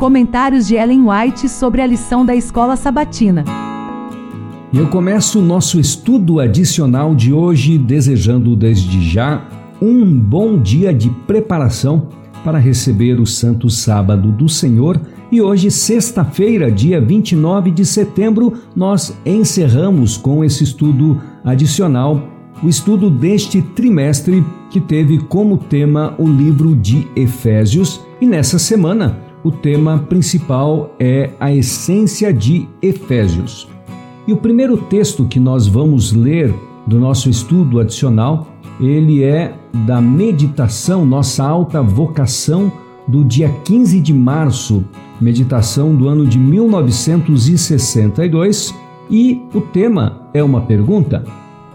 Comentários de Ellen White sobre a lição da escola sabatina. Eu começo o nosso estudo adicional de hoje desejando desde já um bom dia de preparação para receber o Santo Sábado do Senhor. E hoje, sexta-feira, dia 29 de setembro, nós encerramos com esse estudo adicional o estudo deste trimestre que teve como tema o livro de Efésios. E nessa semana o tema principal é a essência de Efésios. E o primeiro texto que nós vamos ler do nosso estudo adicional, ele é da meditação, nossa alta vocação do dia 15 de março, meditação do ano de 1962, e o tema é uma pergunta: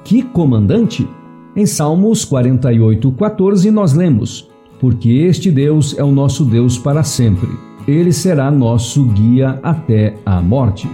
Que comandante? Em Salmos 48:14 nós lemos: porque este Deus é o nosso Deus para sempre. Ele será nosso guia até a morte.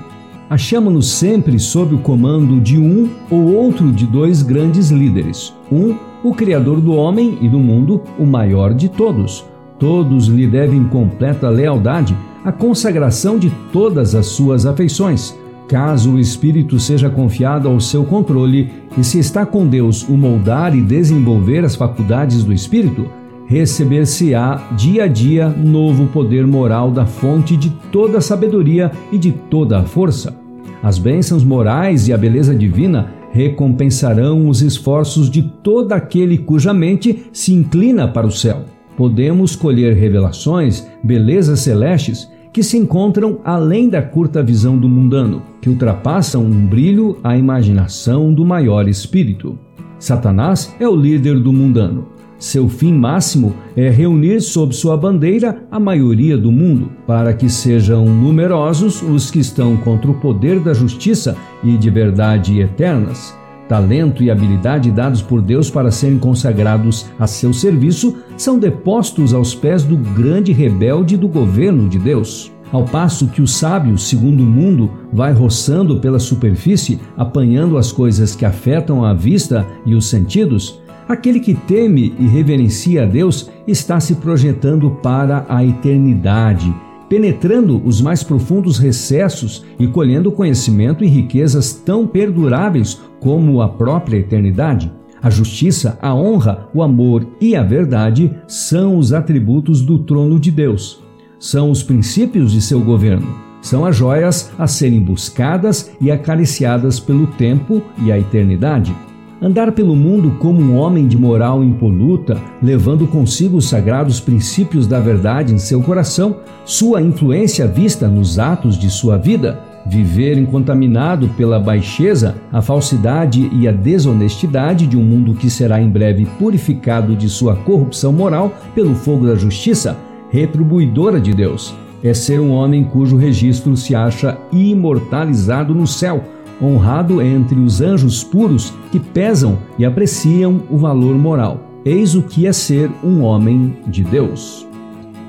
Achamos-nos sempre sob o comando de um ou outro de dois grandes líderes. Um, o Criador do homem e do mundo, o maior de todos. Todos lhe devem completa lealdade, a consagração de todas as suas afeições. Caso o espírito seja confiado ao seu controle e se está com Deus o moldar e desenvolver as faculdades do espírito, receber-se-á dia a dia novo poder moral da fonte de toda a sabedoria e de toda a força. As bênçãos morais e a beleza divina recompensarão os esforços de todo aquele cuja mente se inclina para o céu. Podemos colher revelações, belezas celestes que se encontram além da curta visão do mundano, que ultrapassam um brilho à imaginação do maior espírito. Satanás é o líder do mundano, seu fim máximo é reunir sob sua bandeira a maioria do mundo, para que sejam numerosos os que estão contra o poder da justiça e de verdade eternas. Talento e habilidade dados por Deus para serem consagrados a seu serviço são depostos aos pés do grande rebelde do governo de Deus. Ao passo que o sábio, segundo o mundo, vai roçando pela superfície, apanhando as coisas que afetam a vista e os sentidos, Aquele que teme e reverencia a Deus está se projetando para a eternidade, penetrando os mais profundos recessos e colhendo conhecimento e riquezas tão perduráveis como a própria eternidade. A justiça, a honra, o amor e a verdade são os atributos do trono de Deus. São os princípios de seu governo. São as joias a serem buscadas e acariciadas pelo tempo e a eternidade. Andar pelo mundo como um homem de moral impoluta, levando consigo os sagrados princípios da verdade em seu coração, sua influência vista nos atos de sua vida, viver incontaminado pela baixeza, a falsidade e a desonestidade de um mundo que será em breve purificado de sua corrupção moral pelo fogo da justiça, retribuidora de Deus, é ser um homem cujo registro se acha imortalizado no céu honrado entre os anjos puros que pesam e apreciam o valor moral. Eis o que é ser um homem de Deus.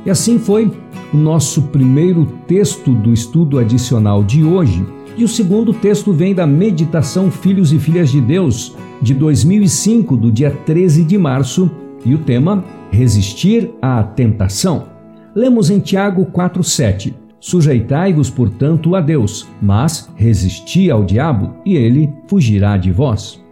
E assim foi o nosso primeiro texto do estudo adicional de hoje. E o segundo texto vem da Meditação Filhos e Filhas de Deus, de 2005, do dia 13 de março, e o tema Resistir à Tentação. Lemos em Tiago 4,7. Sujeitai-vos, portanto, a Deus, mas resisti ao diabo, e ele fugirá de vós.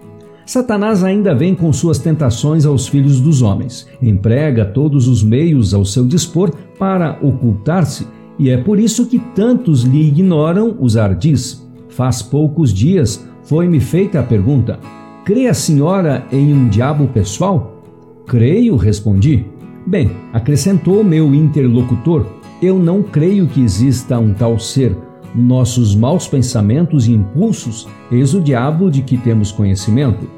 Satanás ainda vem com suas tentações aos filhos dos homens, emprega todos os meios ao seu dispor para ocultar-se, e é por isso que tantos lhe ignoram os ardis. Faz poucos dias foi-me feita a pergunta: crê a senhora em um diabo pessoal? Creio, respondi. Bem, acrescentou meu interlocutor, eu não creio que exista um tal ser. Nossos maus pensamentos e impulsos, eis o diabo de que temos conhecimento.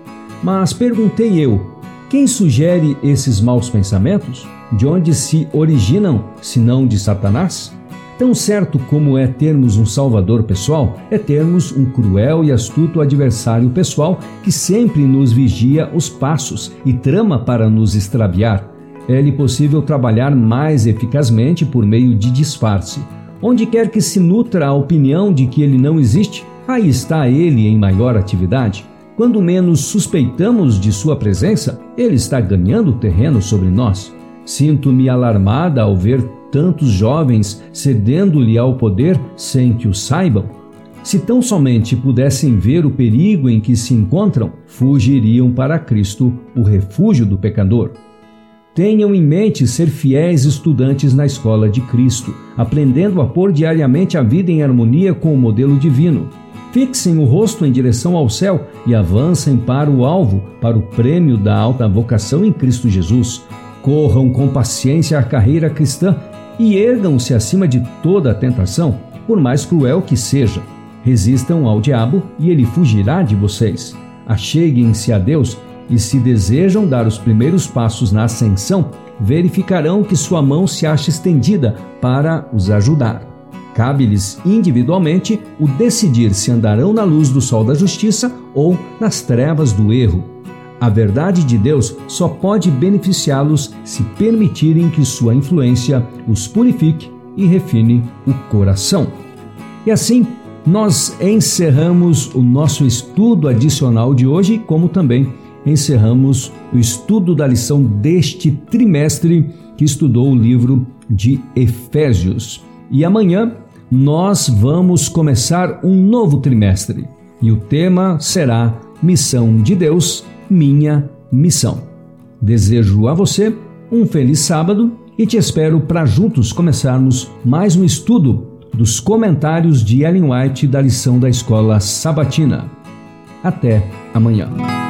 Mas perguntei eu: quem sugere esses maus pensamentos? De onde se originam, se não de Satanás? Tão certo como é termos um salvador pessoal, é termos um cruel e astuto adversário pessoal que sempre nos vigia os passos e trama para nos extraviar é-lhe possível trabalhar mais eficazmente por meio de disfarce. Onde quer que se nutra a opinião de que ele não existe, aí está ele em maior atividade. Quando menos suspeitamos de sua presença, ele está ganhando terreno sobre nós. Sinto-me alarmada ao ver tantos jovens cedendo-lhe ao poder sem que o saibam? Se tão somente pudessem ver o perigo em que se encontram, fugiriam para Cristo, o refúgio do pecador. Tenham em mente ser fiéis estudantes na escola de Cristo, aprendendo a pôr diariamente a vida em harmonia com o modelo divino. Fixem o rosto em direção ao céu e avancem para o alvo, para o prêmio da alta vocação em Cristo Jesus. Corram com paciência a carreira cristã e ergam-se acima de toda a tentação, por mais cruel que seja. Resistam ao diabo e ele fugirá de vocês. Acheguem-se a Deus e, se desejam dar os primeiros passos na ascensão, verificarão que sua mão se acha estendida para os ajudar. Cabe-lhes individualmente o decidir se andarão na luz do sol da justiça ou nas trevas do erro. A verdade de Deus só pode beneficiá-los se permitirem que sua influência os purifique e refine o coração. E assim, nós encerramos o nosso estudo adicional de hoje, como também encerramos o estudo da lição deste trimestre que estudou o livro de Efésios. E amanhã nós vamos começar um novo trimestre e o tema será Missão de Deus, minha missão. Desejo a você um feliz sábado e te espero para juntos começarmos mais um estudo dos comentários de Ellen White da lição da escola sabatina. Até amanhã.